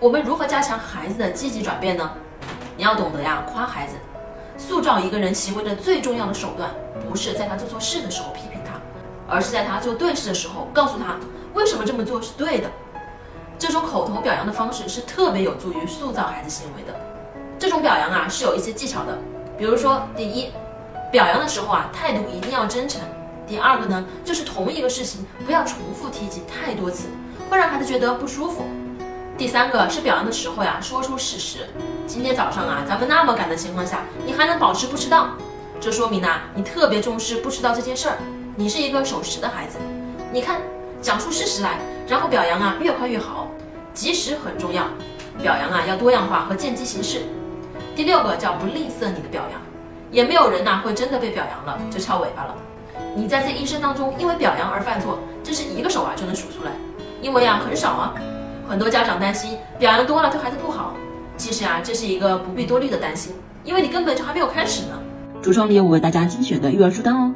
我们如何加强孩子的积极转变呢？你要懂得呀，夸孩子。塑造一个人行为的最重要的手段，不是在他做错事的时候批评他，而是在他做对事的时候告诉他为什么这么做是对的。这种口头表扬的方式是特别有助于塑造孩子行为的。这种表扬啊是有一些技巧的，比如说，第一，表扬的时候啊态度一定要真诚。第二个呢，就是同一个事情不要重复提及太多次，会让孩子觉得不舒服。第三个是表扬的时候呀，说出事实。今天早上啊，咱们那么赶的情况下，你还能保持不迟到，这说明呢，你特别重视不迟到这件事儿。你是一个守时的孩子。你看，讲出事实来，然后表扬啊，越快越好。及时很重要，表扬啊要多样化和见机行事。第六个叫不吝啬你的表扬，也没有人呐会真的被表扬了就翘尾巴了。你在这一生当中因为表扬而犯错，这是一个手啊就能数出来，因为啊很少啊。很多家长担心表扬多了对孩子不好，其实啊，这是一个不必多虑的担心，因为你根本就还没有开始呢。橱窗里有我为大家精选的育儿书单哦。